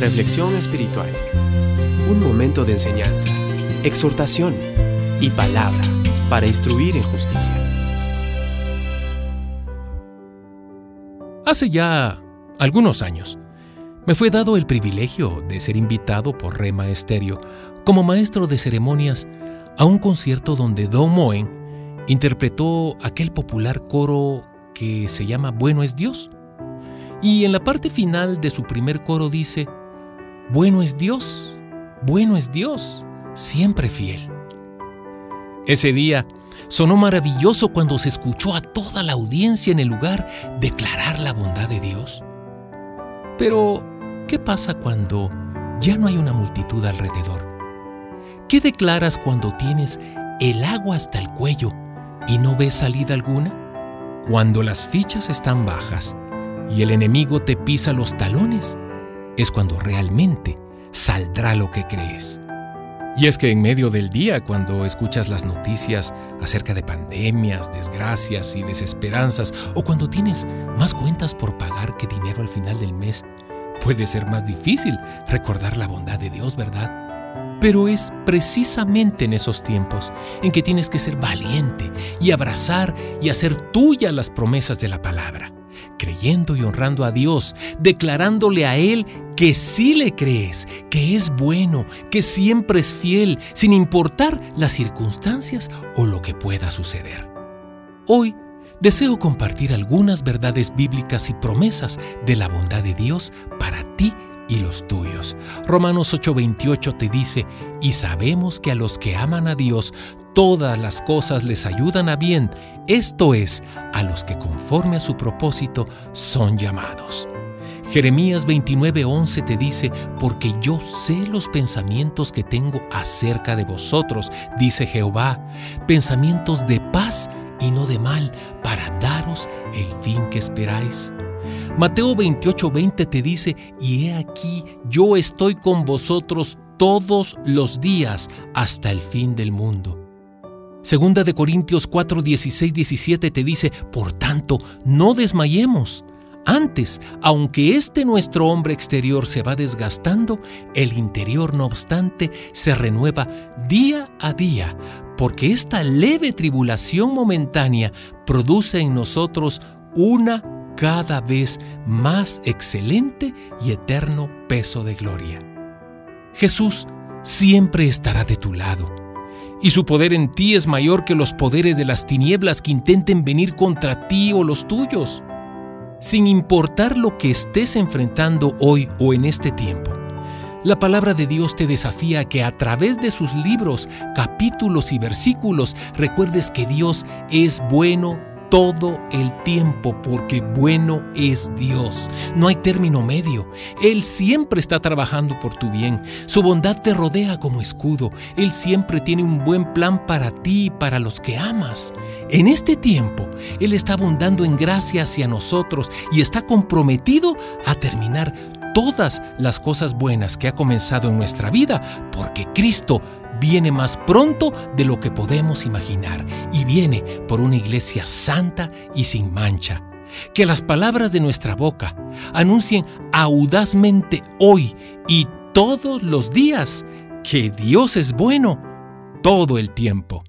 Reflexión espiritual. Un momento de enseñanza, exhortación y palabra para instruir en justicia. Hace ya algunos años, me fue dado el privilegio de ser invitado por Rema Estéreo como maestro de ceremonias a un concierto donde Don Moen interpretó aquel popular coro que se llama Bueno es Dios. Y en la parte final de su primer coro dice, Bueno es Dios, bueno es Dios, siempre fiel. Ese día sonó maravilloso cuando se escuchó a toda la audiencia en el lugar declarar la bondad de Dios. Pero, ¿qué pasa cuando ya no hay una multitud alrededor? ¿Qué declaras cuando tienes el agua hasta el cuello y no ves salida alguna? Cuando las fichas están bajas y el enemigo te pisa los talones, es cuando realmente saldrá lo que crees. Y es que en medio del día, cuando escuchas las noticias acerca de pandemias, desgracias y desesperanzas, o cuando tienes más cuentas por pagar que dinero al final del mes, puede ser más difícil recordar la bondad de Dios, ¿verdad? Pero es precisamente en esos tiempos en que tienes que ser valiente y abrazar y hacer tuya las promesas de la palabra, y honrando a Dios, declarándole a Él que sí le crees, que es bueno, que siempre es fiel, sin importar las circunstancias o lo que pueda suceder. Hoy deseo compartir algunas verdades bíblicas y promesas de la bondad de Dios para ti y los tuyos. Romanos 8:28 te dice, y sabemos que a los que aman a Dios, todas las cosas les ayudan a bien, esto es, a los que conforme a su propósito son llamados. Jeremías 29:11 te dice, porque yo sé los pensamientos que tengo acerca de vosotros, dice Jehová, pensamientos de paz y no de mal, para daros el fin que esperáis. Mateo 28:20 te dice, y he aquí, yo estoy con vosotros todos los días hasta el fin del mundo. Segunda de Corintios 4, 17 te dice, por tanto, no desmayemos. Antes, aunque este nuestro hombre exterior se va desgastando, el interior no obstante se renueva día a día, porque esta leve tribulación momentánea produce en nosotros una cada vez más excelente y eterno peso de gloria. Jesús siempre estará de tu lado, y su poder en ti es mayor que los poderes de las tinieblas que intenten venir contra ti o los tuyos. Sin importar lo que estés enfrentando hoy o en este tiempo, la palabra de Dios te desafía a que a través de sus libros, capítulos y versículos recuerdes que Dios es bueno todo el tiempo porque bueno es Dios. No hay término medio. Él siempre está trabajando por tu bien. Su bondad te rodea como escudo. Él siempre tiene un buen plan para ti y para los que amas. En este tiempo, Él está abundando en gracia hacia nosotros y está comprometido a terminar todas las cosas buenas que ha comenzado en nuestra vida porque Cristo viene más pronto de lo que podemos imaginar y viene por una iglesia santa y sin mancha. Que las palabras de nuestra boca anuncien audazmente hoy y todos los días que Dios es bueno todo el tiempo.